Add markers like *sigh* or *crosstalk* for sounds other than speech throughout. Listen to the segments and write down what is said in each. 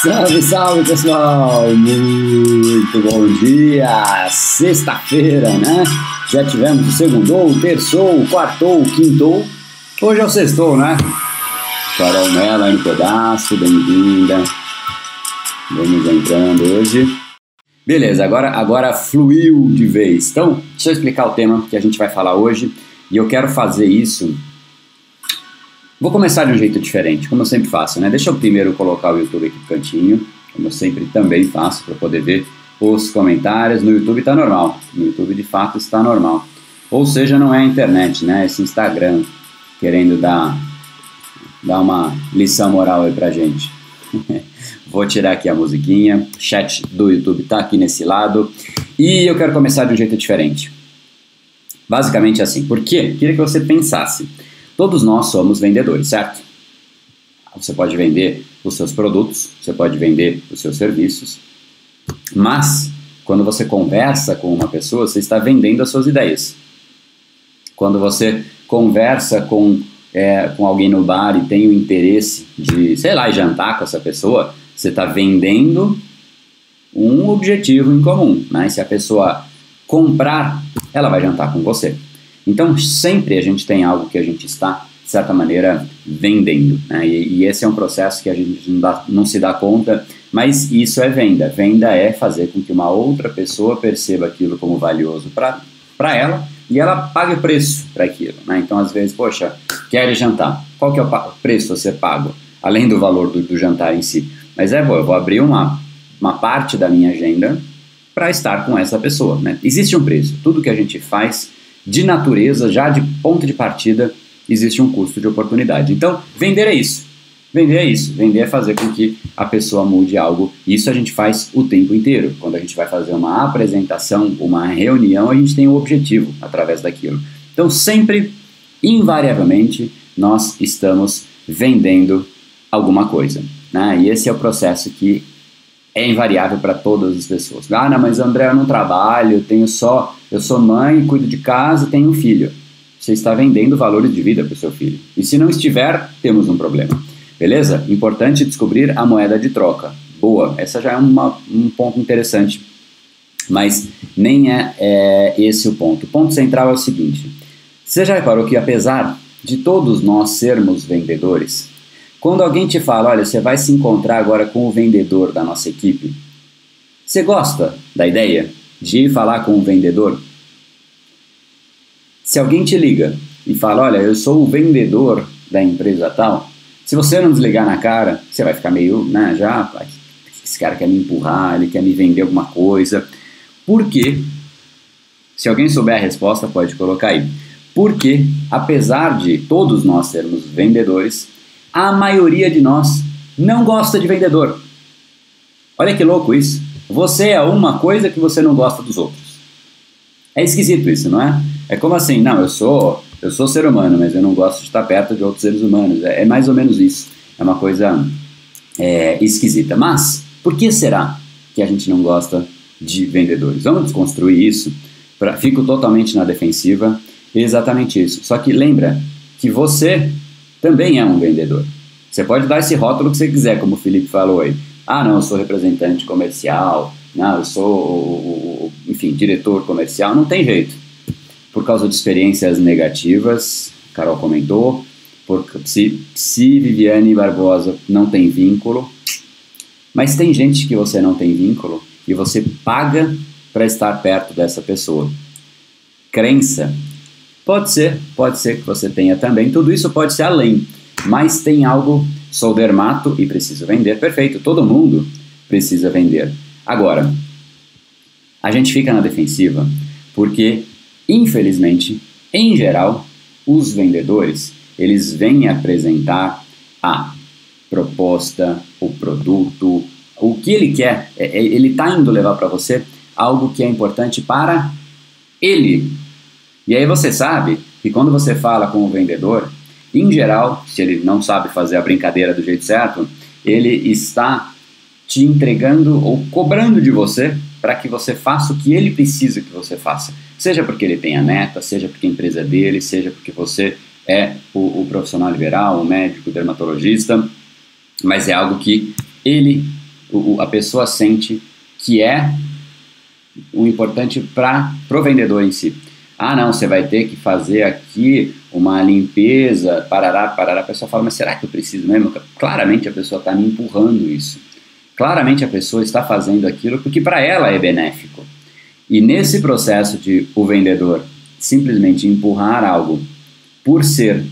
Salve, salve pessoal! Muito bom dia! Sexta-feira, né? Já tivemos o segundou, o terçou, o quartou, o quintou. Hoje é o sextou, né? Carol Mello aí no pedaço, bem-vinda. Vamos entrando hoje. Beleza, agora, agora fluiu de vez. Então, deixa eu explicar o tema que a gente vai falar hoje. E eu quero fazer isso Vou começar de um jeito diferente, como eu sempre faço, né? Deixa eu primeiro colocar o YouTube aqui no cantinho, como eu sempre também faço, para poder ver os comentários. No YouTube está normal, no YouTube de fato está normal. Ou seja, não é a internet, né? Esse Instagram querendo dar, dar uma lição moral aí pra gente. *laughs* Vou tirar aqui a musiquinha, chat do YouTube tá aqui nesse lado. E eu quero começar de um jeito diferente. Basicamente assim, por quê? Queria que você pensasse. Todos nós somos vendedores, certo? Você pode vender os seus produtos, você pode vender os seus serviços, mas quando você conversa com uma pessoa, você está vendendo as suas ideias. Quando você conversa com, é, com alguém no bar e tem o interesse de, sei lá, jantar com essa pessoa, você está vendendo um objetivo em comum. Né? se a pessoa comprar, ela vai jantar com você. Então, sempre a gente tem algo que a gente está, de certa maneira, vendendo. Né? E, e, esse é um processo que a gente não, dá, não se dá conta, mas isso é venda. Venda é fazer com que uma outra pessoa perceba aquilo como valioso para ela e ela pague preço para aquilo. Né? Então, às vezes, poxa, quer jantar. Qual que é o preço a ser pago? Além do valor do, do jantar em si. Mas é bom, eu vou abrir uma, uma parte da minha agenda para estar com essa pessoa. Né? Existe um preço. Tudo que a gente faz de natureza, já de ponto de partida, existe um custo de oportunidade. Então, vender é isso. Vender é isso. Vender é fazer com que a pessoa mude algo. Isso a gente faz o tempo inteiro. Quando a gente vai fazer uma apresentação, uma reunião, a gente tem um objetivo através daquilo. Então, sempre, invariavelmente, nós estamos vendendo alguma coisa. Né? E esse é o processo que é invariável para todas as pessoas. Ah, não, mas André, eu não trabalho, eu tenho só, eu sou mãe, cuido de casa, tenho um filho. Você está vendendo valores de vida para o seu filho. E se não estiver, temos um problema. Beleza? Importante descobrir a moeda de troca. Boa, essa já é uma, um ponto interessante. Mas nem é, é esse o ponto. O ponto central é o seguinte: você já reparou que apesar de todos nós sermos vendedores, quando alguém te fala, olha, você vai se encontrar agora com o vendedor da nossa equipe, você gosta da ideia de ir falar com o vendedor? Se alguém te liga e fala, olha, eu sou o vendedor da empresa tal, se você não desligar na cara, você vai ficar meio, né, já, esse cara quer me empurrar, ele quer me vender alguma coisa. Por quê? Se alguém souber a resposta, pode colocar aí. Porque, apesar de todos nós sermos vendedores, a maioria de nós não gosta de vendedor. Olha que louco isso. Você é uma coisa que você não gosta dos outros. É esquisito isso, não é? É como assim, não, eu sou, eu sou ser humano, mas eu não gosto de estar perto de outros seres humanos. É, é mais ou menos isso. É uma coisa é, esquisita. Mas, por que será que a gente não gosta de vendedores? Vamos desconstruir isso. Pra, fico totalmente na defensiva. Exatamente isso. Só que lembra que você também é um vendedor. Você pode dar esse rótulo que você quiser, como o Felipe falou aí. Ah, não, eu sou representante comercial, não, eu sou, enfim, diretor comercial. Não tem jeito. Por causa de experiências negativas, Carol comentou, por, se, se Viviane Barbosa não tem vínculo, mas tem gente que você não tem vínculo e você paga para estar perto dessa pessoa. Crença Pode ser, pode ser que você tenha também. Tudo isso pode ser além, mas tem algo. Sou dermato e preciso vender. Perfeito, todo mundo precisa vender. Agora, a gente fica na defensiva porque, infelizmente, em geral, os vendedores eles vêm apresentar a proposta, o produto, o que ele quer. É, é, ele está indo levar para você algo que é importante para ele, e aí você sabe que quando você fala com o vendedor, em geral, se ele não sabe fazer a brincadeira do jeito certo, ele está te entregando ou cobrando de você para que você faça o que ele precisa que você faça. Seja porque ele tem a meta, seja porque a empresa é dele, seja porque você é o, o profissional liberal, o médico, o dermatologista, mas é algo que ele, o, a pessoa sente que é o importante para o vendedor em si. Ah, não, você vai ter que fazer aqui uma limpeza, parará, parará. A pessoa fala, mas será que eu preciso mesmo? Claramente a pessoa está me empurrando isso. Claramente a pessoa está fazendo aquilo porque para ela é benéfico. E nesse processo de o vendedor simplesmente empurrar algo por ser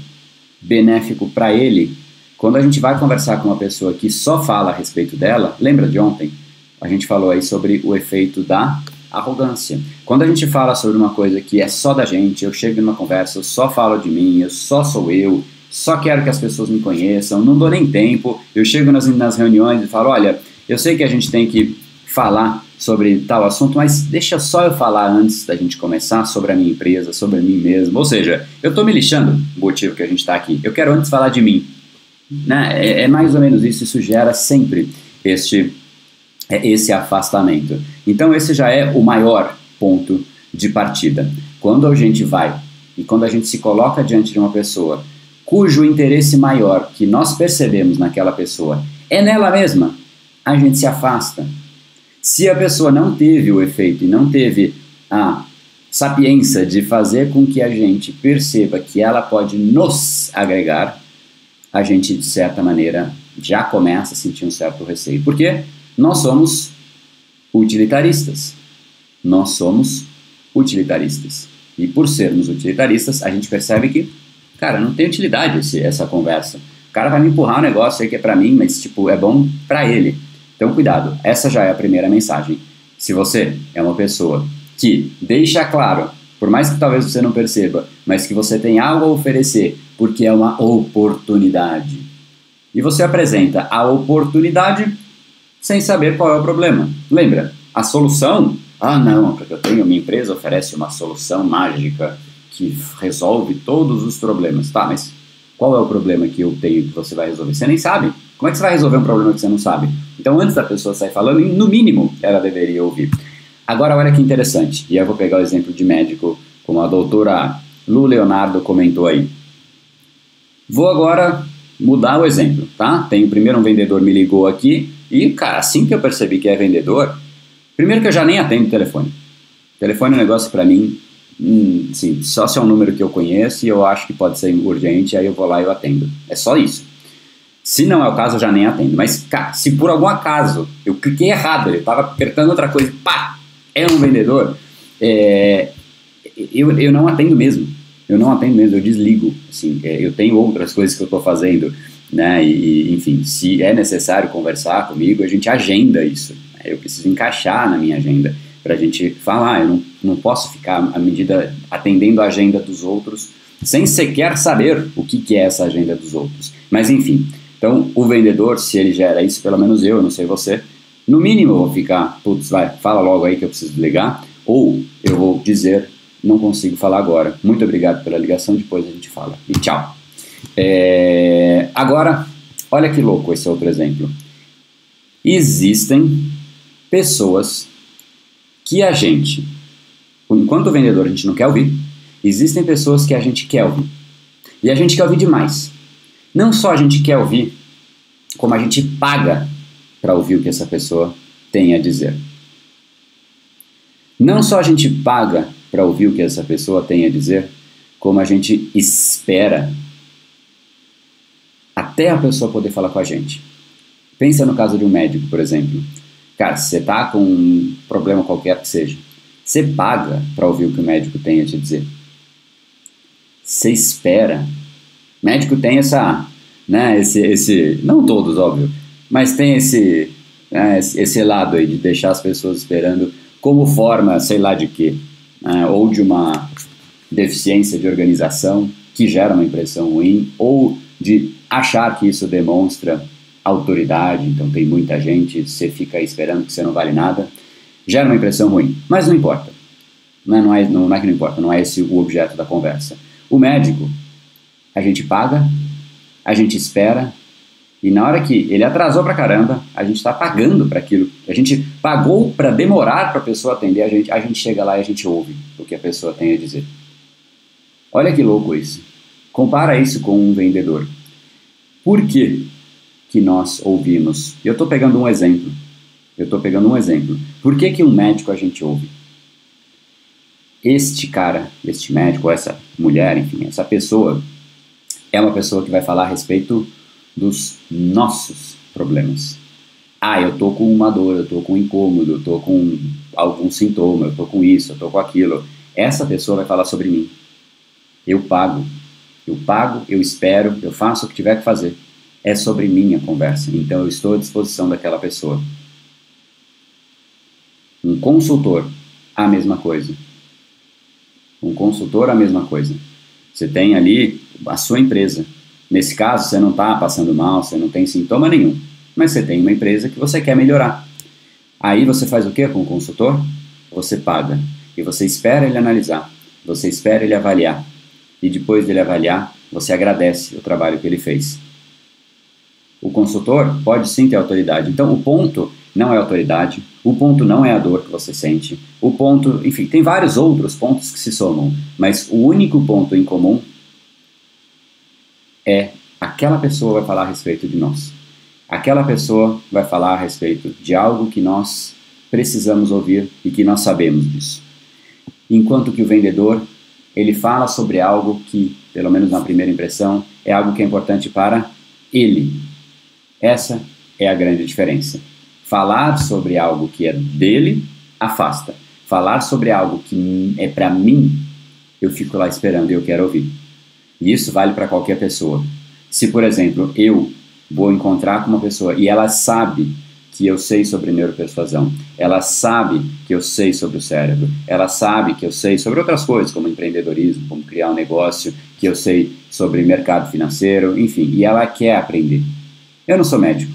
benéfico para ele, quando a gente vai conversar com uma pessoa que só fala a respeito dela, lembra de ontem? A gente falou aí sobre o efeito da arrogância. Quando a gente fala sobre uma coisa que é só da gente, eu chego numa conversa, eu só falo de mim, eu só sou eu, só quero que as pessoas me conheçam, não dou nem tempo, eu chego nas, nas reuniões e falo, olha, eu sei que a gente tem que falar sobre tal assunto, mas deixa só eu falar antes da gente começar sobre a minha empresa, sobre mim mesmo. Ou seja, eu estou me lixando o motivo que a gente está aqui. Eu quero antes falar de mim. Né? É, é mais ou menos isso, isso gera sempre este é esse afastamento. Então, esse já é o maior ponto de partida. Quando a gente vai e quando a gente se coloca diante de uma pessoa cujo interesse maior que nós percebemos naquela pessoa é nela mesma, a gente se afasta. Se a pessoa não teve o efeito e não teve a sapiência de fazer com que a gente perceba que ela pode nos agregar, a gente, de certa maneira, já começa a sentir um certo receio. Por quê? Nós somos utilitaristas. Nós somos utilitaristas. E por sermos utilitaristas, a gente percebe que, cara, não tem utilidade esse, essa conversa. O cara vai me empurrar um negócio aí que é para mim, mas tipo, é bom para ele. Então, cuidado. Essa já é a primeira mensagem. Se você é uma pessoa que deixa claro, por mais que talvez você não perceba, mas que você tem algo a oferecer, porque é uma oportunidade. E você apresenta a oportunidade sem saber qual é o problema. Lembra, a solução, ah não, porque eu tenho, minha empresa oferece uma solução mágica que resolve todos os problemas. Tá, mas qual é o problema que eu tenho que você vai resolver? Você nem sabe. Como é que você vai resolver um problema que você não sabe? Então, antes da pessoa sair falando, no mínimo, ela deveria ouvir. Agora, olha que interessante, e eu vou pegar o exemplo de médico, como a doutora Lu Leonardo comentou aí. Vou agora mudar o exemplo, tá? Tem primeiro um vendedor me ligou aqui e, cara, assim que eu percebi que é vendedor, primeiro que eu já nem atendo telefone. Telefone é um negócio para mim, hum, sim, só se é um número que eu conheço e eu acho que pode ser urgente, aí eu vou lá e eu atendo. É só isso. Se não é o caso, eu já nem atendo. Mas, cara, se por algum acaso eu cliquei errado, ele estava apertando outra coisa, pá, é um vendedor, é, eu, eu não atendo mesmo. Eu não atendo mesmo, eu desligo. Assim, é, eu tenho outras coisas que eu estou fazendo né? E, enfim, se é necessário conversar comigo, a gente agenda isso. Eu preciso encaixar na minha agenda para a gente falar. Eu não, não posso ficar à medida atendendo a agenda dos outros sem sequer saber o que, que é essa agenda dos outros. Mas enfim, então o vendedor, se ele gera isso, pelo menos eu, não sei você, no mínimo eu vou ficar, putz, vai, fala logo aí que eu preciso ligar, ou eu vou dizer não consigo falar agora. Muito obrigado pela ligação, depois a gente fala. E tchau. É, agora, olha que louco esse outro exemplo. Existem pessoas que a gente, enquanto vendedor, a gente não quer ouvir. Existem pessoas que a gente quer ouvir. E a gente quer ouvir demais. Não só a gente quer ouvir, como a gente paga para ouvir o que essa pessoa tem a dizer. Não só a gente paga para ouvir o que essa pessoa tem a dizer, como a gente espera até a pessoa poder falar com a gente. Pensa no caso de um médico, por exemplo. Cara, se você tá com um problema qualquer que seja, você paga para ouvir o que o médico tem a te dizer. Você espera. O médico tem essa, né, esse, esse, não todos, óbvio, mas tem esse, né, esse lado aí de deixar as pessoas esperando como forma, sei lá de quê, né, ou de uma deficiência de organização que gera uma impressão ruim, ou de achar que isso demonstra autoridade, então tem muita gente, você fica esperando que você não vale nada, gera uma impressão ruim. Mas não importa. Não é, não é, não é que não importa, não é esse o objeto da conversa. O médico, a gente paga, a gente espera, e na hora que ele atrasou pra caramba, a gente está pagando para aquilo. A gente pagou para demorar para a pessoa atender a gente, a gente chega lá e a gente ouve o que a pessoa tem a dizer. Olha que louco isso. Compara isso com um vendedor. Por que, que nós ouvimos? Eu estou pegando um exemplo. Eu estou pegando um exemplo. Por que, que um médico a gente ouve? Este cara, este médico, essa mulher, enfim, essa pessoa, é uma pessoa que vai falar a respeito dos nossos problemas. Ah, eu tô com uma dor, eu tô com um incômodo, eu tô com algum sintoma, eu tô com isso, eu tô com aquilo. Essa pessoa vai falar sobre mim. Eu pago eu pago, eu espero, eu faço o que tiver que fazer. É sobre minha conversa, então eu estou à disposição daquela pessoa. Um consultor, a mesma coisa. Um consultor, a mesma coisa. Você tem ali a sua empresa. Nesse caso, você não está passando mal, você não tem sintoma nenhum, mas você tem uma empresa que você quer melhorar. Aí você faz o que com o consultor? Você paga e você espera ele analisar, você espera ele avaliar e depois dele avaliar, você agradece o trabalho que ele fez. O consultor pode sim ter autoridade. Então, o ponto não é autoridade, o ponto não é a dor que você sente, o ponto, enfim, tem vários outros pontos que se somam, mas o único ponto em comum é aquela pessoa vai falar a respeito de nós. Aquela pessoa vai falar a respeito de algo que nós precisamos ouvir e que nós sabemos disso. Enquanto que o vendedor ele fala sobre algo que, pelo menos na primeira impressão, é algo que é importante para ele. Essa é a grande diferença. Falar sobre algo que é dele afasta. Falar sobre algo que é para mim, eu fico lá esperando e eu quero ouvir. E isso vale para qualquer pessoa. Se, por exemplo, eu vou encontrar com uma pessoa e ela sabe que eu sei sobre neuropersuasão, ela sabe que eu sei sobre o cérebro, ela sabe que eu sei sobre outras coisas, como empreendedorismo, como criar um negócio, que eu sei sobre mercado financeiro, enfim, e ela quer aprender. Eu não sou médico,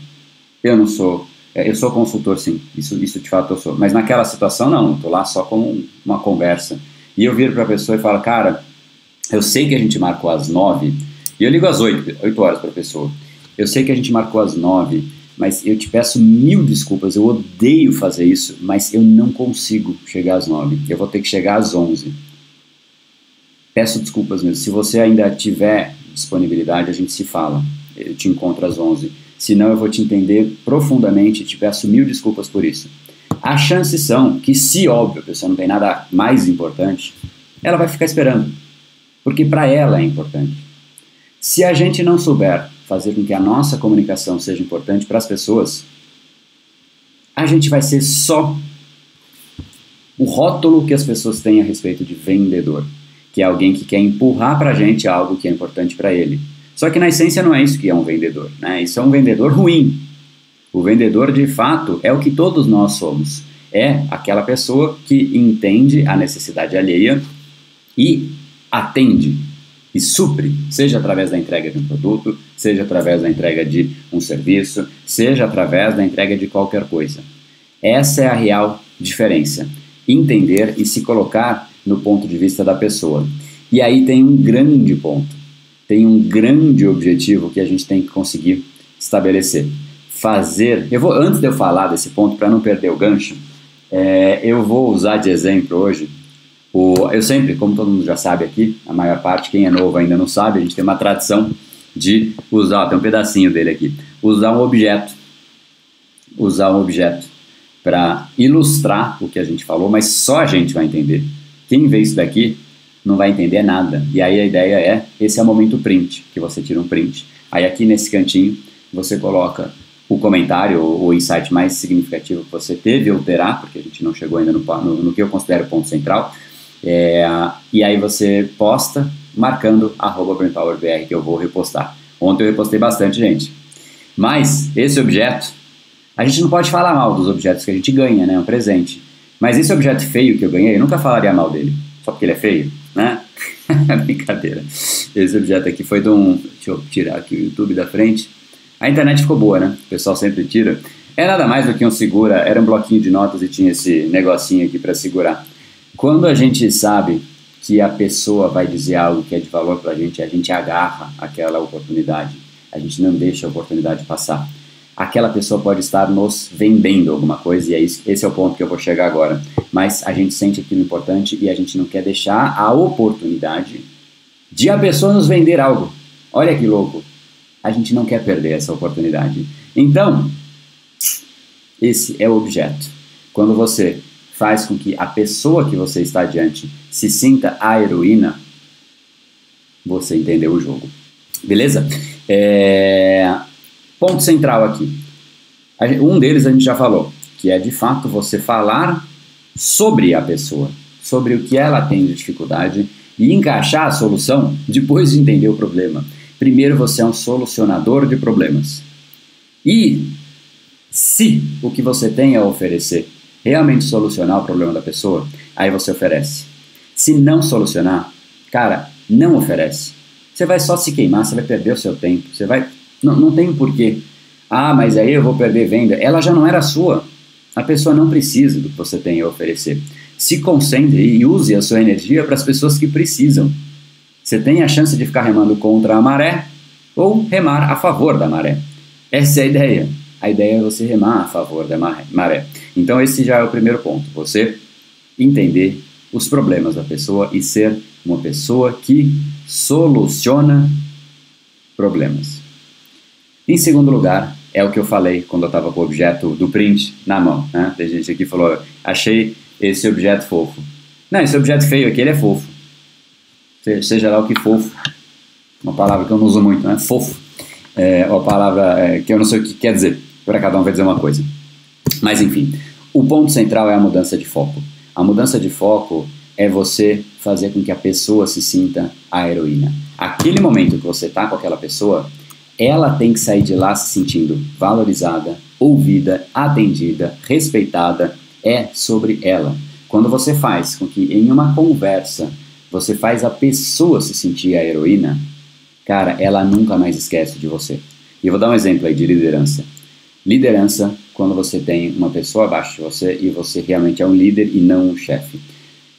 eu não sou, é, eu sou consultor sim, isso, isso de fato eu sou, mas naquela situação não, eu estou lá só como uma conversa. E eu viro para a pessoa e falo, cara, eu sei que a gente marcou às nove, e eu ligo às oito, oito horas para a pessoa. Eu sei que a gente marcou às nove, mas eu te peço mil desculpas, eu odeio fazer isso, mas eu não consigo chegar às nove, eu vou ter que chegar às onze. Peço desculpas mesmo, se você ainda tiver disponibilidade, a gente se fala, eu te encontro às onze. Senão eu vou te entender profundamente e te peço mil desculpas por isso. As chances são que, se óbvio, a pessoa não tem nada mais importante, ela vai ficar esperando, porque para ela é importante. Se a gente não souber fazer com que a nossa comunicação seja importante para as pessoas, a gente vai ser só o rótulo que as pessoas têm a respeito de vendedor, que é alguém que quer empurrar para a gente algo que é importante para ele. Só que na essência não é isso que é um vendedor, né? Isso é um vendedor ruim. O vendedor de fato é o que todos nós somos. É aquela pessoa que entende a necessidade alheia e atende e supre, seja através da entrega de um produto, seja através da entrega de um serviço, seja através da entrega de qualquer coisa. Essa é a real diferença. Entender e se colocar no ponto de vista da pessoa. E aí tem um grande ponto, tem um grande objetivo que a gente tem que conseguir estabelecer. Fazer. Eu vou, antes de eu falar desse ponto, para não perder o gancho, é, eu vou usar de exemplo hoje. O, eu sempre, como todo mundo já sabe aqui, a maior parte, quem é novo ainda não sabe, a gente tem uma tradição de usar, tem um pedacinho dele aqui, usar um objeto. Usar um objeto para ilustrar o que a gente falou, mas só a gente vai entender. Quem vê isso daqui não vai entender nada. E aí a ideia é, esse é o momento print, que você tira um print. Aí aqui nesse cantinho você coloca o comentário, o insight mais significativo que você teve ou terá, porque a gente não chegou ainda no, no, no que eu considero ponto central. É, e aí você posta marcando arroba BrainPowerBR que eu vou repostar. Ontem eu repostei bastante, gente. Mas esse objeto, a gente não pode falar mal dos objetos que a gente ganha, né? É um presente. Mas esse objeto feio que eu ganhei, eu nunca falaria mal dele. Só porque ele é feio, né? *laughs* Brincadeira. Esse objeto aqui foi de um. Deixa eu tirar aqui o YouTube da frente. A internet ficou boa, né? O pessoal sempre tira. É nada mais do que um segura, era um bloquinho de notas e tinha esse negocinho aqui para segurar. Quando a gente sabe que a pessoa vai dizer algo que é de valor para a gente, a gente agarra aquela oportunidade, a gente não deixa a oportunidade passar. Aquela pessoa pode estar nos vendendo alguma coisa, e é isso, esse é o ponto que eu vou chegar agora. Mas a gente sente aquilo importante e a gente não quer deixar a oportunidade de a pessoa nos vender algo. Olha que louco! A gente não quer perder essa oportunidade. Então, esse é o objeto. Quando você faz com que a pessoa que você está diante se sinta a heroína, você entendeu o jogo. Beleza? É... Ponto central aqui. Um deles a gente já falou, que é de fato você falar sobre a pessoa, sobre o que ela tem de dificuldade e encaixar a solução depois de entender o problema. Primeiro você é um solucionador de problemas. E se o que você tem a oferecer realmente solucionar o problema da pessoa, aí você oferece. Se não solucionar, cara, não oferece. Você vai só se queimar, você vai perder o seu tempo, você vai. Não, não tem porquê. Ah, mas aí eu vou perder venda. Ela já não era sua. A pessoa não precisa do que você tem a oferecer. Se concentre e use a sua energia para as pessoas que precisam. Você tem a chance de ficar remando contra a maré ou remar a favor da maré. Essa é a ideia. A ideia é você remar a favor da maré. Então, esse já é o primeiro ponto. Você entender os problemas da pessoa e ser uma pessoa que soluciona problemas. Em segundo lugar, é o que eu falei quando eu estava com o objeto do print na mão. Né? Tem gente aqui que falou: achei esse objeto fofo. Não, esse objeto feio aqui ele é fofo. Seja lá o que fofo. Uma palavra que eu não uso muito, né? Fofo. É uma palavra é, que eu não sei o que quer dizer. Para cada um vai dizer uma coisa. Mas enfim, o ponto central é a mudança de foco. A mudança de foco é você fazer com que a pessoa se sinta a heroína. Aquele momento que você está com aquela pessoa, ela tem que sair de lá se sentindo valorizada, ouvida, atendida, respeitada. É sobre ela. Quando você faz com que em uma conversa você faz a pessoa se sentir a heroína, cara, ela nunca mais esquece de você. E eu vou dar um exemplo aí de liderança. Liderança, quando você tem uma pessoa abaixo de você e você realmente é um líder e não um chefe.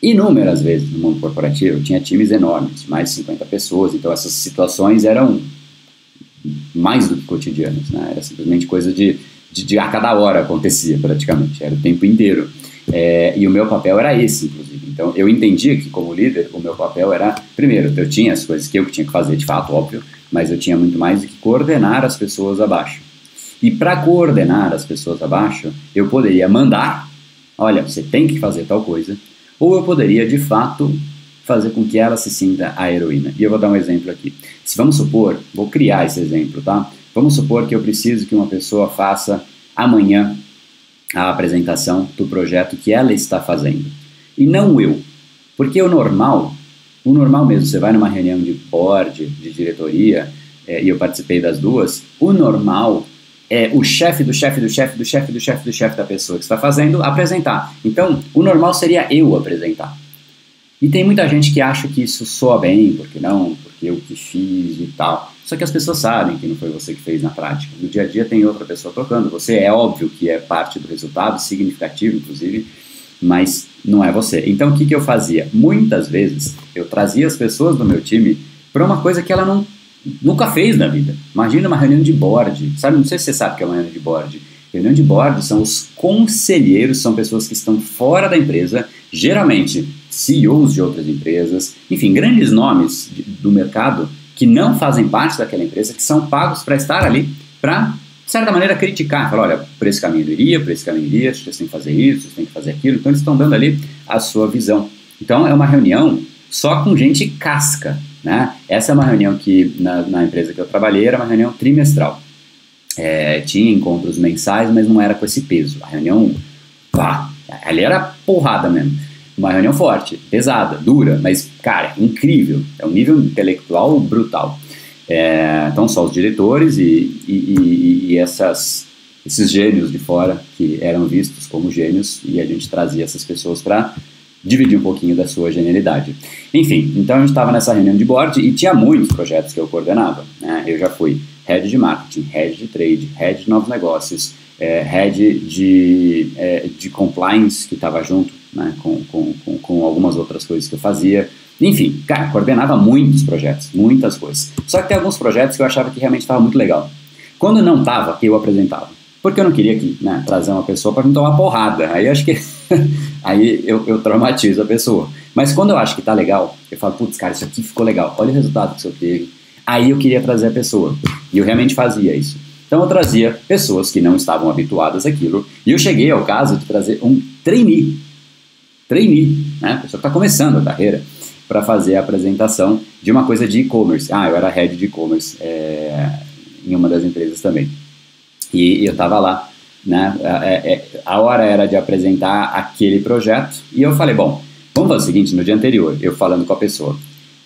Inúmeras vezes no mundo corporativo tinha times enormes, mais de 50 pessoas, então essas situações eram mais do que cotidianas, né? era simplesmente coisa de, de, de a cada hora acontecia praticamente, era o tempo inteiro. É, e o meu papel era esse, inclusive. Então eu entendia que, como líder, o meu papel era, primeiro, eu tinha as coisas que eu tinha que fazer de fato, óbvio, mas eu tinha muito mais do que coordenar as pessoas abaixo. E para coordenar as pessoas abaixo, eu poderia mandar, olha, você tem que fazer tal coisa, ou eu poderia de fato fazer com que ela se sinta a heroína. E eu vou dar um exemplo aqui. Se vamos supor, vou criar esse exemplo, tá? Vamos supor que eu preciso que uma pessoa faça amanhã a apresentação do projeto que ela está fazendo. E não eu. Porque o normal, o normal mesmo, você vai numa reunião de board, de diretoria, é, e eu participei das duas, o normal é, o chefe do chefe do chefe do chefe do chefe do chefe da pessoa que está fazendo apresentar. Então, o normal seria eu apresentar. E tem muita gente que acha que isso soa bem, porque não, porque eu que fiz e tal. Só que as pessoas sabem que não foi você que fez na prática. No dia a dia tem outra pessoa tocando. Você é óbvio que é parte do resultado, significativo inclusive, mas não é você. Então o que, que eu fazia? Muitas vezes eu trazia as pessoas do meu time para uma coisa que ela não nunca fez na vida. Imagina uma reunião de board, sabe? Não sei se você sabe o que é uma reunião de board. Reunião de board são os conselheiros, são pessoas que estão fora da empresa, geralmente CEOs de outras empresas, enfim, grandes nomes do mercado que não fazem parte daquela empresa, que são pagos para estar ali para de certa maneira, criticar, falar, olha, por esse caminho eu iria, por esse caminho eu iria, vocês têm que fazer isso, vocês têm que fazer aquilo. Então, eles estão dando ali a sua visão. Então, é uma reunião só com gente casca, né? Essa é uma reunião que, na, na empresa que eu trabalhei, era uma reunião trimestral. É, tinha encontros mensais, mas não era com esse peso. A reunião, pá, ali era porrada mesmo. Uma reunião forte, pesada, dura, mas, cara, incrível. É um nível intelectual brutal. É, então, só os diretores e, e, e, e essas, esses gênios de fora que eram vistos como gênios e a gente trazia essas pessoas para dividir um pouquinho da sua genialidade. Enfim, então gente estava nessa reunião de board e tinha muitos projetos que eu coordenava. Né? Eu já fui head de marketing, head de trade, head de novos negócios, é, head de, é, de compliance que estava junto né? com, com, com, com algumas outras coisas que eu fazia. Enfim, cara, coordenava muitos projetos, muitas coisas. Só que tem alguns projetos que eu achava que realmente estava muito legal. Quando não estava, eu apresentava. Porque eu não queria que, né, trazer uma pessoa para me tomar porrada. Aí acho que *laughs* aí eu, eu traumatizo a pessoa. Mas quando eu acho que tá legal, eu falo, putz, cara, isso aqui ficou legal. Olha o resultado que você teve. Aí eu queria trazer a pessoa. E eu realmente fazia isso. Então eu trazia pessoas que não estavam habituadas àquilo. E eu cheguei ao caso de trazer um trainee. Trainee, né? Pessoa que está começando a carreira para fazer a apresentação de uma coisa de e-commerce. Ah, eu era head de e-commerce é, em uma das empresas também. E eu estava lá, né? A, é, é, a hora era de apresentar aquele projeto e eu falei, bom, vamos fazer o seguinte, no dia anterior, eu falando com a pessoa,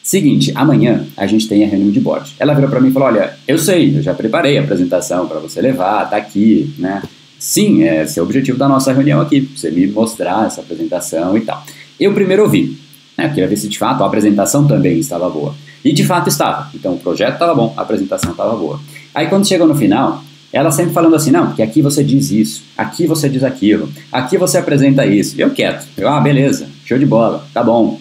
Seguinte, amanhã a gente tem a reunião de board. Ela virou para mim e falou: Olha, eu sei, eu já preparei a apresentação para você levar, tá aqui, né? Sim, esse é o objetivo da nossa reunião aqui, você me mostrar essa apresentação e tal. Eu primeiro ouvi, né? Queria ver se de fato a apresentação também estava boa. E de fato estava. Então o projeto estava bom, a apresentação estava boa. Aí quando chegou no final, ela sempre falando assim, não, porque aqui você diz isso, aqui você diz aquilo, aqui você apresenta isso. Eu quieto. Eu, ah, beleza, show de bola, tá bom,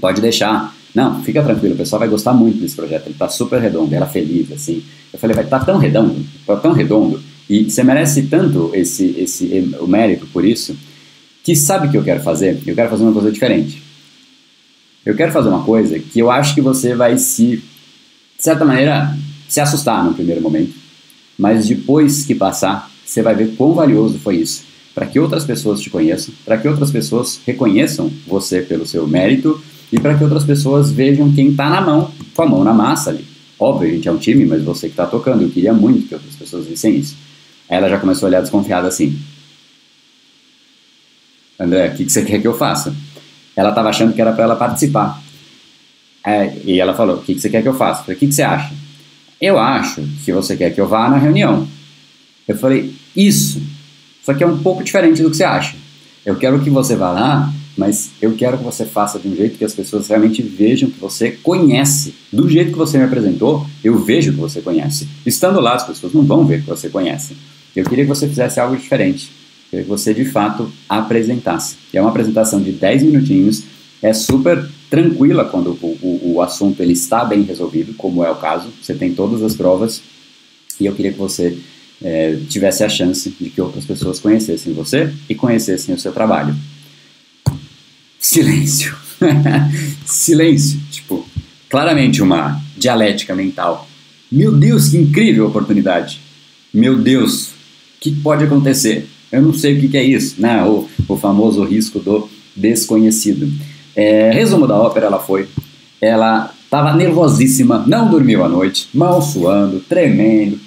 pode deixar. Não, fica tranquilo, o pessoal vai gostar muito desse projeto, ele tá super redondo, ela feliz, assim. Eu falei, vai, tá tão redondo, tá tão redondo, e você merece tanto esse, esse, o mérito por isso, que sabe o que eu quero fazer? Eu quero fazer uma coisa diferente. Eu quero fazer uma coisa que eu acho que você vai se, de certa maneira, se assustar no primeiro momento, mas depois que passar, você vai ver quão valioso foi isso. Para que outras pessoas te conheçam, para que outras pessoas reconheçam você pelo seu mérito e para que outras pessoas vejam quem está na mão, com a mão na massa ali. Óbvio, a gente é um time, mas você que está tocando, eu queria muito que outras pessoas vissem isso. Aí ela já começou a olhar desconfiada assim. André, o que, que você quer que eu faça? ela estava achando que era para ela participar. É, e ela falou: O que, que você quer que eu faça? O que, que você acha? Eu acho que você quer que eu vá na reunião. Eu falei: Isso. Só que é um pouco diferente do que você acha. Eu quero que você vá lá, mas eu quero que você faça de um jeito que as pessoas realmente vejam que você conhece. Do jeito que você me apresentou, eu vejo que você conhece. Estando lá, as pessoas não vão ver que você conhece. Eu queria que você fizesse algo diferente que você de fato apresentasse. é uma apresentação de 10 minutinhos, é super tranquila quando o, o, o, assunto ele está bem resolvido, como é o caso, você tem todas as provas, e eu queria que você é, tivesse a chance de que outras pessoas conhecessem você e conhecessem o seu trabalho. Silêncio. *laughs* Silêncio. Tipo, claramente uma dialética mental. Meu Deus, que incrível oportunidade. Meu Deus, o que pode acontecer? Eu não sei o que, que é isso, né? O, o famoso risco do desconhecido. É, resumo da ópera, ela foi. Ela estava nervosíssima, não dormiu à noite, mal suando, tremendo,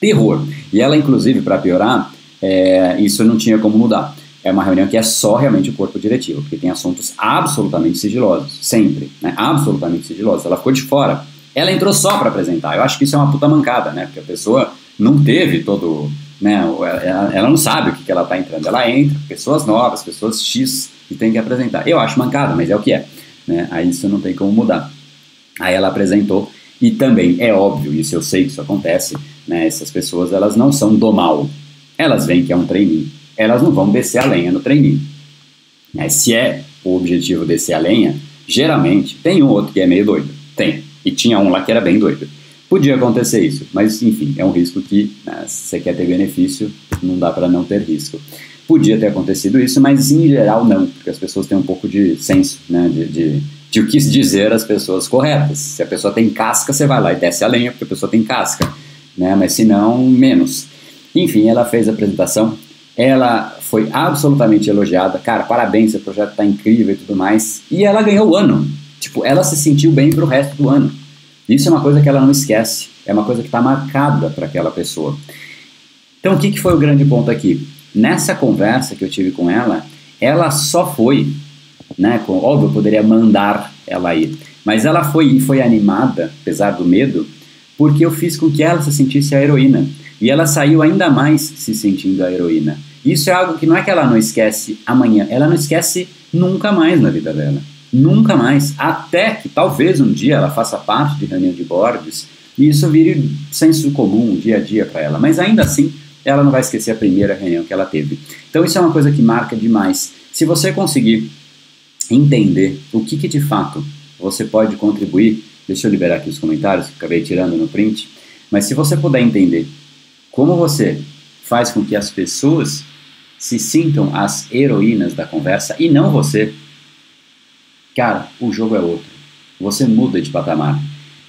terror. E ela, inclusive, para piorar, é, isso não tinha como mudar. É uma reunião que é só realmente o corpo diretivo, porque tem assuntos absolutamente sigilosos, sempre, né? absolutamente sigilosos. Ela ficou de fora. Ela entrou só para apresentar. Eu acho que isso é uma puta mancada, né? Porque a pessoa não teve todo né? Ela, ela não sabe o que, que ela está entrando. Ela entra, pessoas novas, pessoas X, e tem que apresentar. Eu acho mancada, mas é o que é. Né? Aí isso não tem como mudar. Aí ela apresentou, e também é óbvio, isso eu sei que isso acontece, né? essas pessoas elas não são do mal. Elas veem que é um treininho. Elas não vão descer a lenha no treininho. Mas se é o objetivo descer a lenha, geralmente tem um outro que é meio doido. Tem. E tinha um lá que era bem doido. Podia acontecer isso, mas enfim, é um risco que, né, se você quer ter benefício, não dá para não ter risco. Podia ter acontecido isso, mas em geral não, porque as pessoas têm um pouco de senso, né, de, de, de o que dizer às pessoas corretas. Se a pessoa tem casca, você vai lá e desce a lenha, porque a pessoa tem casca, né, mas se não, menos. Enfim, ela fez a apresentação, ela foi absolutamente elogiada, cara, parabéns, seu projeto está incrível e tudo mais, e ela ganhou o ano. Tipo, ela se sentiu bem pro resto do ano. Isso é uma coisa que ela não esquece, é uma coisa que está marcada para aquela pessoa. Então, o que, que foi o grande ponto aqui? Nessa conversa que eu tive com ela, ela só foi, né? Com, óbvio, eu poderia mandar ela ir, mas ela foi e foi animada, apesar do medo, porque eu fiz com que ela se sentisse a heroína. E ela saiu ainda mais se sentindo a heroína. Isso é algo que não é que ela não esquece amanhã, ela não esquece nunca mais na vida dela. Nunca mais. Até que talvez um dia ela faça parte de reunião de boards e isso vire senso comum, dia a dia para ela. Mas ainda assim, ela não vai esquecer a primeira reunião que ela teve. Então isso é uma coisa que marca demais. Se você conseguir entender o que, que de fato você pode contribuir, deixa eu liberar aqui os comentários, que acabei tirando no print, mas se você puder entender como você faz com que as pessoas se sintam as heroínas da conversa e não você, cara, o jogo é outro. Você muda de patamar.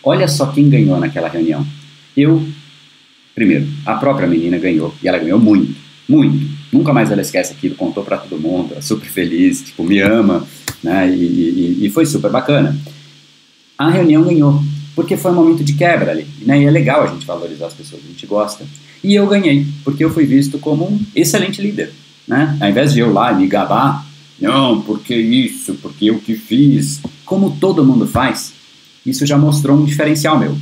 Olha só quem ganhou naquela reunião. Eu Primeiro, a própria menina ganhou, e ela ganhou muito, muito. Nunca mais ela esquece aquilo, contou para todo mundo, é super feliz, tipo, me ama, né? E, e, e, foi super bacana. A reunião ganhou, porque foi um momento de quebra ali, né? E é legal a gente valorizar as pessoas, a gente gosta. E eu ganhei, porque eu fui visto como um excelente líder, né? Ao invés de eu lá me gabar, não, porque isso, porque eu que fiz, como todo mundo faz, isso já mostrou um diferencial meu.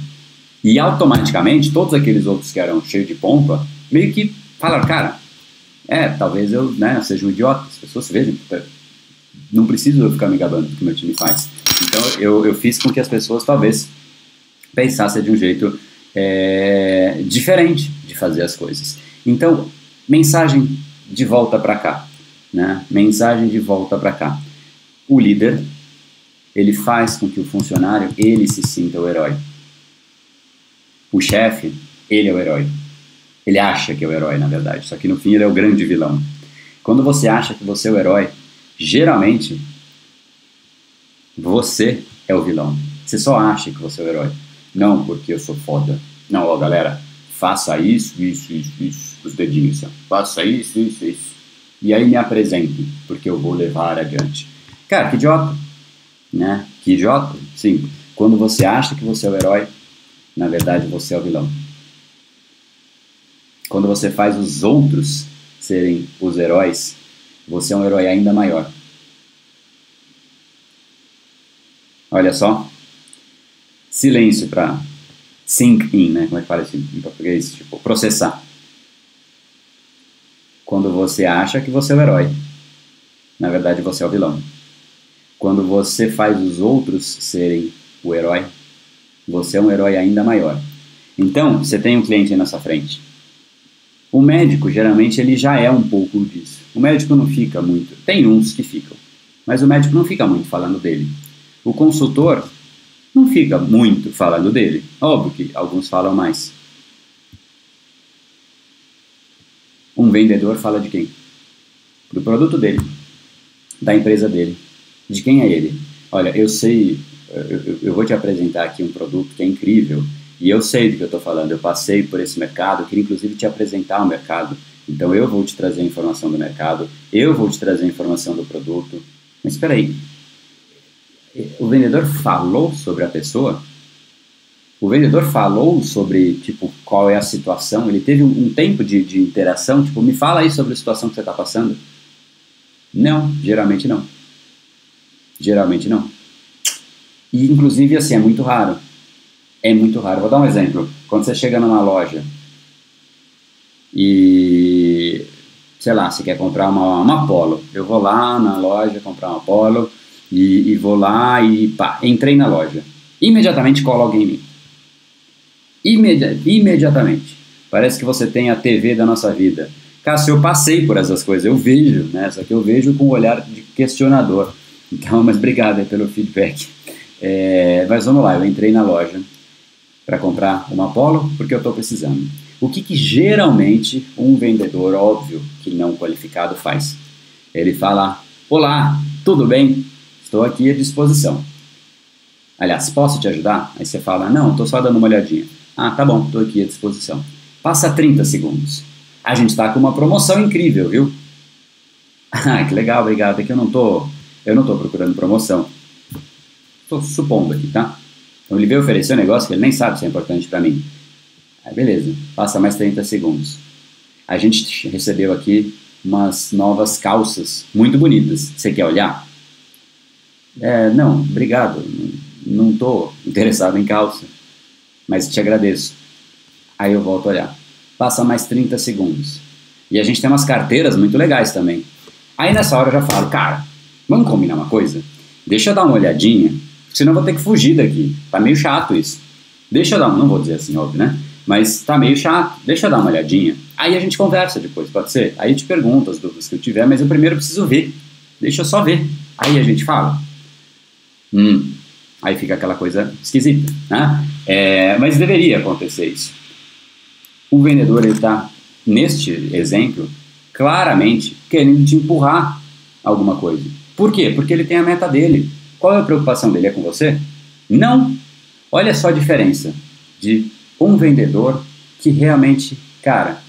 E automaticamente, todos aqueles outros que eram cheios de pompa, meio que falaram, cara, é, talvez eu né, seja um idiota, as pessoas vejam, não preciso ficar me gabando do que meu time faz. Então eu, eu fiz com que as pessoas talvez pensassem de um jeito é, diferente de fazer as coisas. Então, mensagem de volta para cá, né? Mensagem de volta para cá. O líder, ele faz com que o funcionário, ele se sinta o herói o chefe, ele é o herói. Ele acha que é o herói, na verdade, só que no fim ele é o grande vilão. Quando você acha que você é o herói, geralmente você é o vilão. Você só acha que você é o herói. Não porque eu sou foda. Não, ó, galera, faça isso, isso, isso, isso. Os dedinhos, ó. faça isso, isso, isso. E aí me apresente, porque eu vou levar adiante. Cara, que idiota. Né? Que idiota, sim. Quando você acha que você é o herói, na verdade você é o vilão. Quando você faz os outros serem os heróis, você é um herói ainda maior. Olha só. Silêncio para sink in, né? Como é que fala isso em português? Tipo, processar. Quando você acha que você é o herói, na verdade você é o vilão. Quando você faz os outros serem o herói, você é um herói ainda maior. Então, você tem um cliente aí na sua frente. O médico, geralmente, ele já é um pouco disso. O médico não fica muito. Tem uns que ficam, mas o médico não fica muito falando dele. O consultor não fica muito falando dele. Óbvio que alguns falam mais. Um vendedor fala de quem? Do produto dele, da empresa dele. De quem é ele? Olha, eu sei eu, eu, vou te apresentar aqui um produto que é incrível e eu sei do que eu estou falando, eu passei por esse mercado, eu queria inclusive te apresentar o mercado. Então eu vou te trazer a informação do mercado, eu vou te trazer a informação do produto. Mas espera aí, o vendedor falou sobre a pessoa? O vendedor falou sobre, tipo, qual é a situação? Ele teve um, um tempo de, de interação? Tipo, me fala aí sobre a situação que você está passando. Não, geralmente não. Geralmente não. E, inclusive, assim, é muito raro. É muito raro. Vou dar um exemplo. Quando você chega numa loja e, sei lá, você quer comprar uma, uma Polo. Eu vou lá na loja comprar uma Polo e, e vou lá e pá, entrei na loja. Imediatamente cola alguém em mim. Imedi imediatamente. Parece que você tem a TV da nossa vida. Cássio, eu passei por essas coisas, eu vejo, né? Só que eu vejo com um olhar de questionador. Então, *laughs* mas obrigado pelo feedback. É, mas vamos lá, eu entrei na loja para comprar uma Polo porque eu estou precisando. O que, que geralmente um vendedor óbvio que não qualificado faz? Ele fala: Olá, tudo bem? Estou aqui à disposição. Aliás, posso te ajudar? Aí você fala: Não, estou só dando uma olhadinha. Ah, tá bom, estou aqui à disposição. Passa 30 segundos. A gente está com uma promoção incrível, viu? *laughs* Ah, que legal, obrigado. É que eu não tô, eu não procurando promoção. Estou supondo aqui, tá? Então ele veio oferecer um negócio que ele nem sabe se é importante para mim. Aí beleza, passa mais 30 segundos. A gente recebeu aqui umas novas calças muito bonitas. Você quer olhar? É, não, obrigado. Não estou interessado em calça, mas te agradeço. Aí eu volto a olhar. Passa mais 30 segundos. E a gente tem umas carteiras muito legais também. Aí nessa hora eu já falo, cara, vamos combinar uma coisa? Deixa eu dar uma olhadinha, senão vou ter que fugir daqui. Tá meio chato isso. Deixa eu dar, não vou dizer assim, óbvio, né? Mas tá meio chato, deixa eu dar uma olhadinha. Aí a gente conversa depois, pode ser? Aí te pergunto as dúvidas que eu tiver, mas eu primeiro preciso ver. Deixa eu só ver. Aí a gente fala. Hum, aí fica aquela coisa esquisita, né? É, mas deveria acontecer isso. O vendedor está, neste exemplo, claramente querendo te empurrar alguma coisa. Por quê? Porque ele tem a meta dele. Qual é a preocupação dele? É com você? Não. Olha só a diferença de um vendedor que realmente, cara,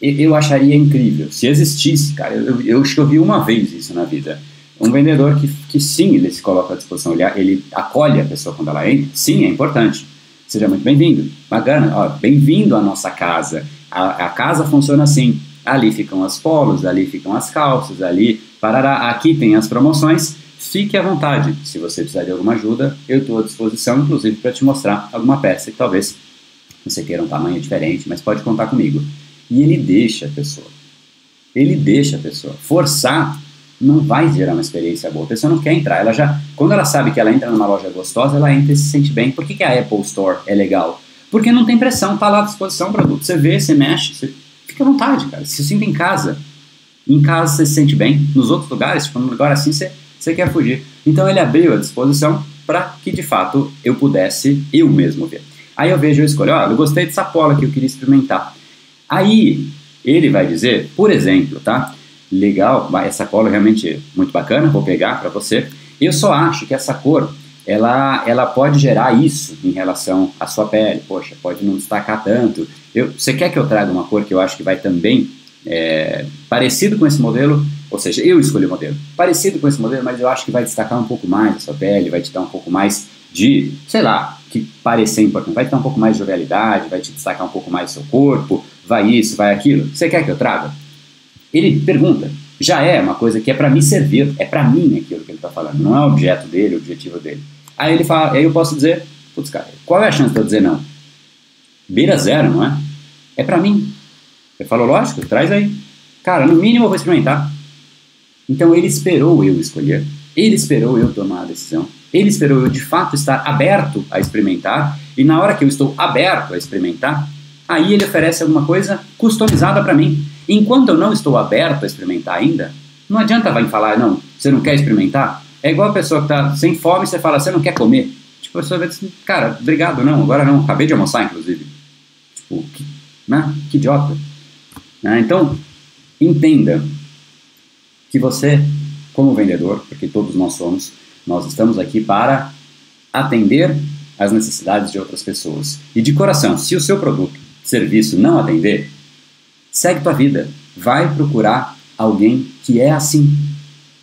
eu acharia incrível. Se existisse, cara, eu, eu eu vi uma vez isso na vida. Um vendedor que, que sim, ele se coloca à disposição, ele, ele acolhe a pessoa quando ela entra, sim, é importante. Seja muito bem-vindo. Bacana, bem-vindo à nossa casa. A, a, casa funciona assim. Ali ficam as polos, ali ficam as calças, ali, parará, aqui tem as promoções. Fique à vontade. Se você precisar de alguma ajuda, eu estou à disposição, inclusive para te mostrar alguma peça que talvez você queira um tamanho diferente, mas pode contar comigo. E ele deixa a pessoa. Ele deixa a pessoa. Forçar não vai gerar uma experiência boa. A pessoa não quer entrar. Ela já, quando ela sabe que ela entra numa loja gostosa, ela entra e se sente bem. Por que, que a Apple Store é legal? Porque não tem pressão, tá lá à disposição o produto. Você vê, você mexe, você fica à vontade, cara. Se sinta em casa. Em casa você se sente bem. Nos outros lugares, tipo, num lugar assim, você, você quer fugir. Então ele abriu a disposição para que de fato eu pudesse eu mesmo ver. Aí eu vejo, eu escolho, olha, eu gostei dessa pola que eu queria experimentar. Aí ele vai dizer, por exemplo, tá? Legal, essa cola é realmente muito bacana, vou pegar para você. Eu só acho que essa cor, ela, ela pode gerar isso em relação à sua pele. Poxa, pode não destacar tanto. Eu, você quer que eu traga uma cor que eu acho que vai também é, parecido com esse modelo? Ou seja, eu escolhi o modelo parecido com esse modelo, mas eu acho que vai destacar um pouco mais a sua pele, vai te dar um pouco mais de, sei lá, que parecer importante. Vai ter um pouco mais de jovialidade, vai te destacar um pouco mais do seu corpo, vai isso, vai aquilo. Você quer que eu traga? Ele pergunta. Já é uma coisa que é para me servir, é para mim aquilo que ele está falando, não é o objeto dele, o objetivo dele. Aí ele fala, aí eu posso dizer, putz, cara, qual é a chance de eu dizer não? Beira zero, não é? É para mim. Ele falou, lógico, traz aí. Cara, no mínimo eu vou experimentar. Então ele esperou eu escolher, ele esperou eu tomar a decisão, ele esperou eu de fato estar aberto a experimentar, e na hora que eu estou aberto a experimentar, aí ele oferece alguma coisa customizada para mim. Enquanto eu não estou aberto a experimentar ainda, não adianta vai falar, não, você não quer experimentar? É igual a pessoa que está sem fome e você fala, você não quer comer? Tipo, a pessoa vai dizer, cara, obrigado, não, agora não, acabei de almoçar, inclusive. Tipo, que, né? que idiota. Né? Então, entenda que você, como vendedor, porque todos nós somos, nós estamos aqui para atender às necessidades de outras pessoas. E de coração, se o seu produto, serviço não atender, segue tua vida. Vai procurar alguém que é assim,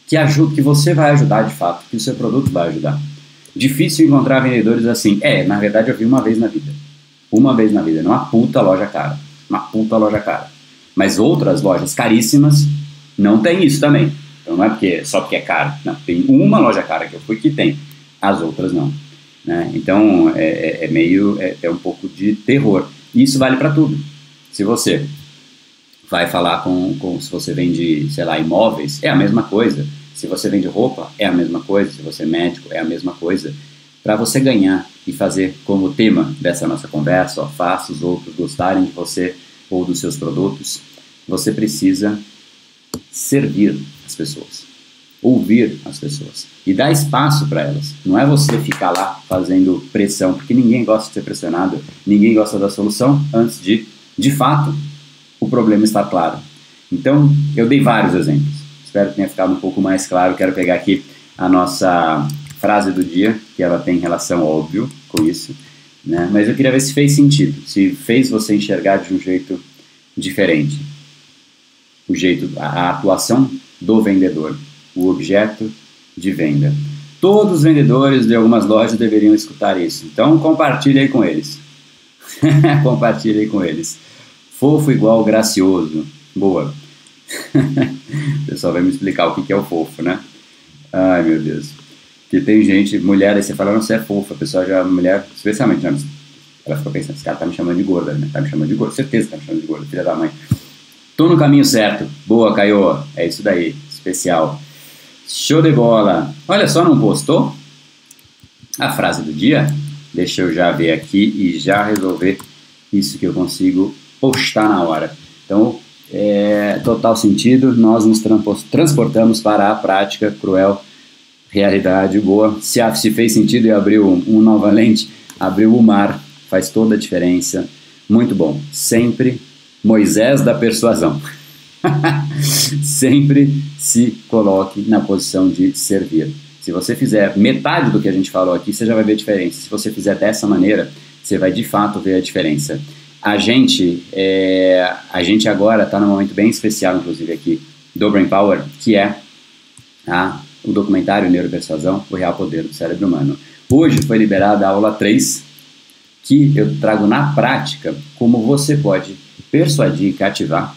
que ajuda, que você vai ajudar de fato, que o seu produto vai ajudar. Difícil encontrar vendedores assim. É, na verdade eu vi uma vez na vida. Uma vez na vida, numa puta loja cara. Uma puta loja cara. Mas outras lojas caríssimas não tem isso também. Então não é porque, só porque é caro. Não, tem uma loja cara que eu fui que tem, as outras não. Né? Então é, é, é meio, é, é, um pouco de terror. E isso vale para tudo. Se você vai falar com, com, se você vende, sei lá, imóveis, é a mesma coisa. Se você vende roupa, é a mesma coisa. Se você é médico, é a mesma coisa. Para você ganhar e fazer como tema dessa nossa conversa, ó, faça os outros gostarem de você ou dos seus produtos, você precisa servir as pessoas, ouvir as pessoas e dar espaço para elas. Não é você ficar lá fazendo pressão, porque ninguém gosta de ser pressionado, ninguém gosta da solução antes de, de fato, o problema estar claro. Então, eu dei vários exemplos. Espero que tenha ficado um pouco mais claro. Quero pegar aqui a nossa frase do dia, que ela tem relação óbvio com isso, né? Mas eu queria ver se fez sentido, se fez você enxergar de um jeito diferente. O jeito, a, atuação do vendedor, o objeto de venda. Todos os vendedores de algumas lojas deveriam escutar isso. Então compartilhe aí com eles. *laughs* compartilhe aí com eles. Fofo igual gracioso. Boa. *laughs* o pessoal vai me explicar o que é o fofo, né? Ai, meu Deus. Que tem gente, mulher, aí você fala, não, você é fofa, a pessoa já, mulher, especialmente, né? ela ficou pensando, esse cara tá me chamando de gorda, né? Tá me chamando de gorda, certeza que tá me chamando de gorda, filha da mãe. Tô no caminho certo. Boa, Caio. É isso daí, especial. Show de bola. Olha só, não postou? A frase do dia? Deixa eu já ver aqui e já resolver isso que eu consigo postar na hora. Então, é, total sentido, nós nos transportamos para a prática cruel, realidade boa. Se, se fez sentido e abriu uma nova lente, abriu o mar, faz toda a diferença. Muito bom. Sempre Moisés da persuasão. *laughs* Sempre se coloque na posição de servir. Se você fizer metade do que a gente falou aqui, você já vai ver a diferença. Se você fizer dessa maneira, você vai de fato ver a diferença. A gente, é, a gente agora está num momento bem especial, inclusive aqui, do Brain Power, que é a, o documentário Neuropersuasão, o real poder do cérebro humano. Hoje foi liberada a aula 3, que eu trago na prática como você pode persuadir e cativar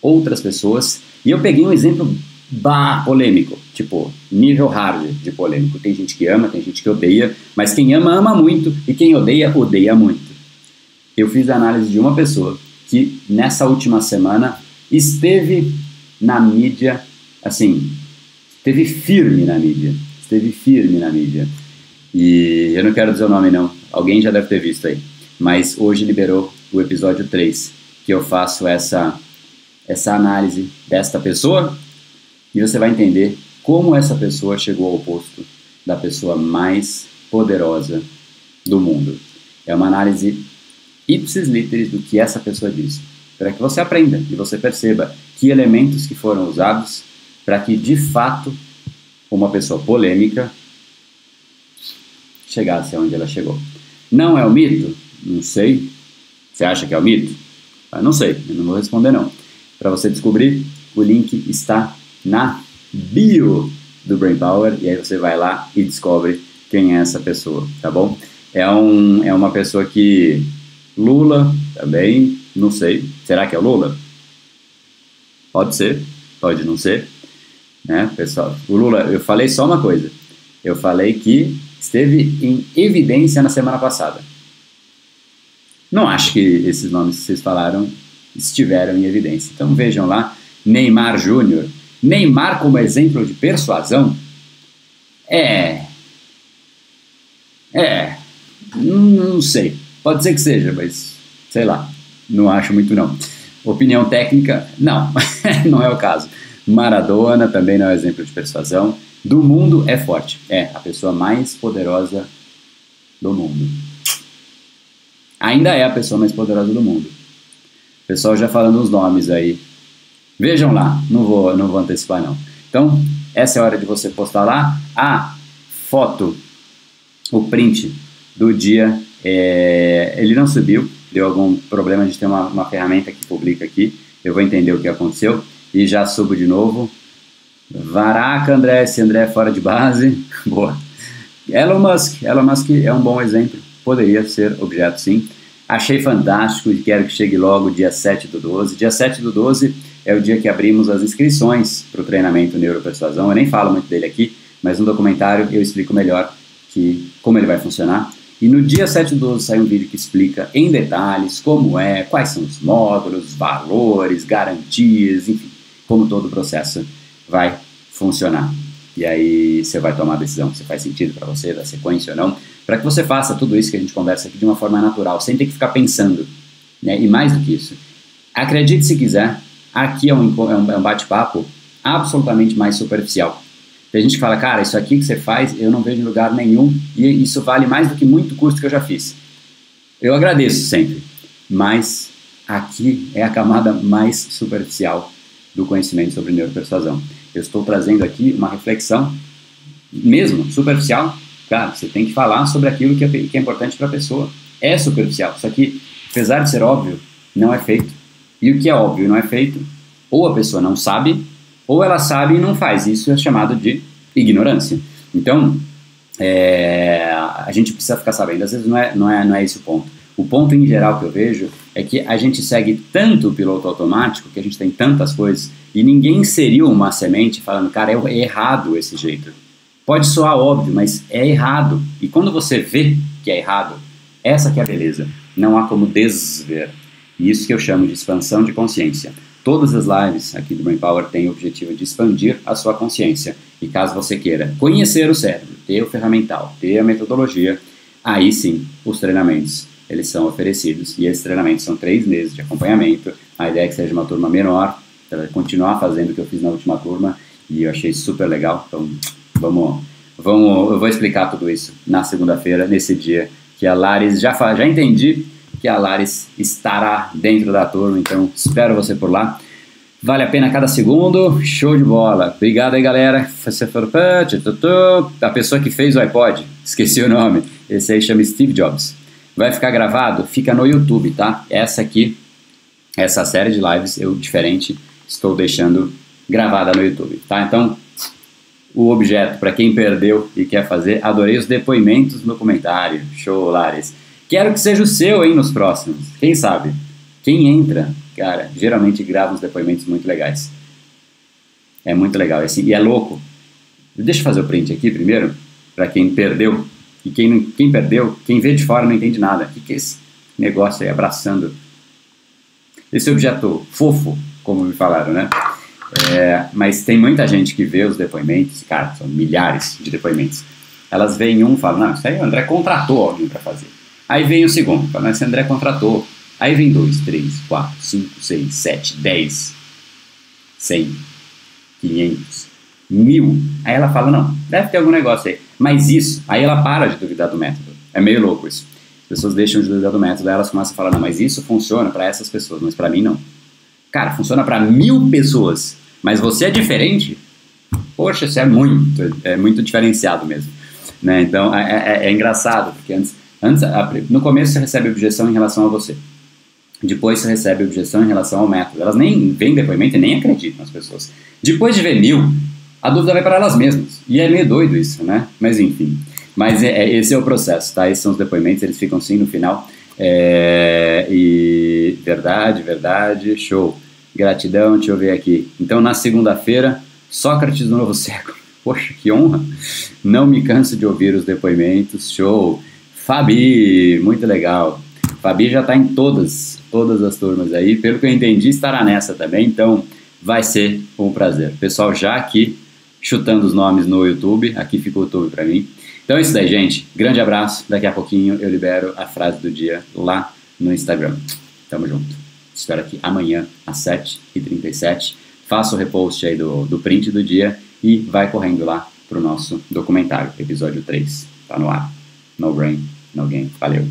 outras pessoas. E eu peguei um exemplo bah, polêmico, tipo, nível hard de polêmico. Tem gente que ama, tem gente que odeia, mas quem ama, ama muito, e quem odeia, odeia muito eu fiz a análise de uma pessoa que nessa última semana esteve na mídia, assim, esteve firme na mídia, esteve firme na mídia. E eu não quero dizer o nome não, alguém já deve ter visto aí. Mas hoje liberou o episódio 3, que eu faço essa essa análise desta pessoa e você vai entender como essa pessoa chegou ao posto da pessoa mais poderosa do mundo. É uma análise ipsis literis do que essa pessoa disse, para que você aprenda e você perceba que elementos que foram usados para que de fato uma pessoa polêmica chegasse aonde ela chegou. Não é o mito? Não sei. Você acha que é o mito? Eu não sei, eu não vou responder não. Para você descobrir, o link está na bio do Brain Power e aí você vai lá e descobre quem é essa pessoa, tá bom? É, um, é uma pessoa que Lula também, não sei. Será que é o Lula? Pode ser, pode não ser. Né, pessoal? O Lula, eu falei só uma coisa. Eu falei que esteve em evidência na semana passada. Não acho que esses nomes que vocês falaram estiveram em evidência. Então vejam lá, Neymar Júnior. Neymar como exemplo de persuasão? É. É. Não sei. Pode ser que seja, mas sei lá, não acho muito não. Opinião técnica, não, *laughs* não é o caso. Maradona também não é exemplo de persuasão. Do mundo é forte, é a pessoa mais poderosa do mundo. Ainda é a pessoa mais poderosa do mundo. Pessoal já falando os nomes aí. Vejam lá, não vou, não vou antecipar não. Então, essa é a hora de você postar lá a foto, o print do dia é, ele não subiu, deu algum problema, gente tem uma, uma ferramenta que publica aqui, eu vou entender o que aconteceu e já subo de novo. Varaca, André, esse André é fora de base, *laughs* boa. Elon Musk, Elon Musk é um bom exemplo, poderia ser objeto sim. Achei fantástico e quero que chegue logo dia 7 do 12. Dia 7 do 12 é o dia que abrimos as inscrições para o treinamento Neuropersuasão. Eu nem falo muito dele aqui, mas no documentário eu explico melhor que, como ele vai funcionar. E no dia 7 do 12 sai um vídeo que explica em detalhes como é, quais são os módulos, valores, garantias, enfim, como todo o processo vai funcionar. E aí você vai tomar a decisão se faz sentido para você, da sequência ou não, para que você faça tudo isso que a gente conversa aqui de uma forma natural, sem ter que ficar pensando. Né? E mais do que isso, acredite se quiser, Aqui é um, é é um bate-papo absolutamente mais superficial. Tem gente que fala, cara, isso aqui que você faz eu não vejo em lugar nenhum e isso vale mais do que muito curso que eu já fiz. Eu agradeço sempre, mas aqui é a camada mais superficial do conhecimento sobre neuropersuasão. Eu estou trazendo aqui uma reflexão, mesmo superficial. Cara, você tem que falar sobre aquilo que é, que é importante para a pessoa. É superficial, só que, apesar de ser óbvio, não é feito. E o que é óbvio não é feito, ou a pessoa não sabe, ou ela sabe e não faz. Isso é chamado de ignorância. Então, é, a gente precisa ficar sabendo. Às vezes não é, não, é, não é esse o ponto. O ponto em geral que eu vejo é que a gente segue tanto o piloto automático, que a gente tem tantas coisas, e ninguém inseriu uma semente falando, cara, é errado esse jeito. Pode soar óbvio, mas é errado. E quando você vê que é errado, essa que é a beleza. Não há como desver. E isso que eu chamo de expansão de consciência. Todas as lives aqui do Brain Power têm o objetivo de expandir a sua consciência. E caso você queira conhecer o cérebro, ter o ferramental, ter a metodologia, aí sim os treinamentos eles são oferecidos. E esses treinamentos são três meses de acompanhamento. A ideia é que seja uma turma menor, para continuar fazendo o que eu fiz na última turma e eu achei super legal. Então vamos, vamos, eu vou explicar tudo isso na segunda-feira, nesse dia que a Laris já já entendi que a Laris estará dentro da turma, então espero você por lá. Vale a pena cada segundo, show de bola. Obrigado aí, galera. A pessoa que fez o iPod, *laughs* esqueci o nome. Esse aí chama Steve Jobs. Vai ficar gravado? Fica no YouTube, tá? Essa aqui, essa série de lives, eu diferente, estou deixando gravada no YouTube, tá? Então, o objeto, para quem perdeu e quer fazer, adorei os depoimentos no comentário. Show, Lares. Quero que seja o seu, hein, nos próximos. Quem sabe? Quem entra, cara, geralmente grava uns depoimentos muito legais. É muito legal. Assim, e é louco. Deixa eu fazer o print aqui primeiro, para quem perdeu. E quem, quem perdeu, quem vê de fora não entende nada. O que, que é esse negócio aí abraçando? Esse objeto fofo, como me falaram, né? É, mas tem muita gente que vê os depoimentos, cara, são milhares de depoimentos. Elas veem um e falam, não, isso aí o André contratou alguém para fazer. Aí vem o segundo, fala, mas esse André contratou. Aí vem dois, três, quatro, cinco, seis, sete, dez, cem, quinhentos, mil. Aí ela fala, não, deve ter algum negócio aí. Mas isso, aí ela para de duvidar do método. É meio louco isso. As pessoas deixam de duvidar do método, aí elas começam a falar, não, mas isso funciona para essas pessoas, mas para mim não. Cara, funciona para mil pessoas, mas você é diferente? Poxa, isso é muito, é muito diferenciado mesmo. Né? Então, é, é, é engraçado, porque antes, antes no começo você recebe objeção em relação a você. Depois você recebe objeção em relação ao método. Elas nem veem depoimento e nem acreditam as pessoas. Depois de ver mil, a dúvida vai para elas mesmas. E é meio doido isso, né? Mas enfim. Mas é, é, esse é o processo, tá? Esses são os depoimentos, eles ficam sim no final. É, e verdade, verdade, show. Gratidão, deixa eu ver aqui. Então, na segunda-feira, Sócrates do Novo *laughs* Século. Poxa, que honra! Não me canso de ouvir os depoimentos, show. Fabi, muito legal. Fabi já está em todas, todas as turmas aí. Pelo que eu entendi, estará nessa também. Então, vai ser um prazer. Pessoal, já aqui chutando os nomes no YouTube. Aqui fica o YouTube para mim. Então é isso daí, gente. Grande abraço. Daqui a pouquinho eu libero a frase do dia lá no Instagram. Tamo junto. Espero aqui amanhã às 7h37. Faça o repost aí do, do print do dia e vai correndo lá pro nosso documentário, episódio 3. Tá no ar. No brain, no game. Valeu.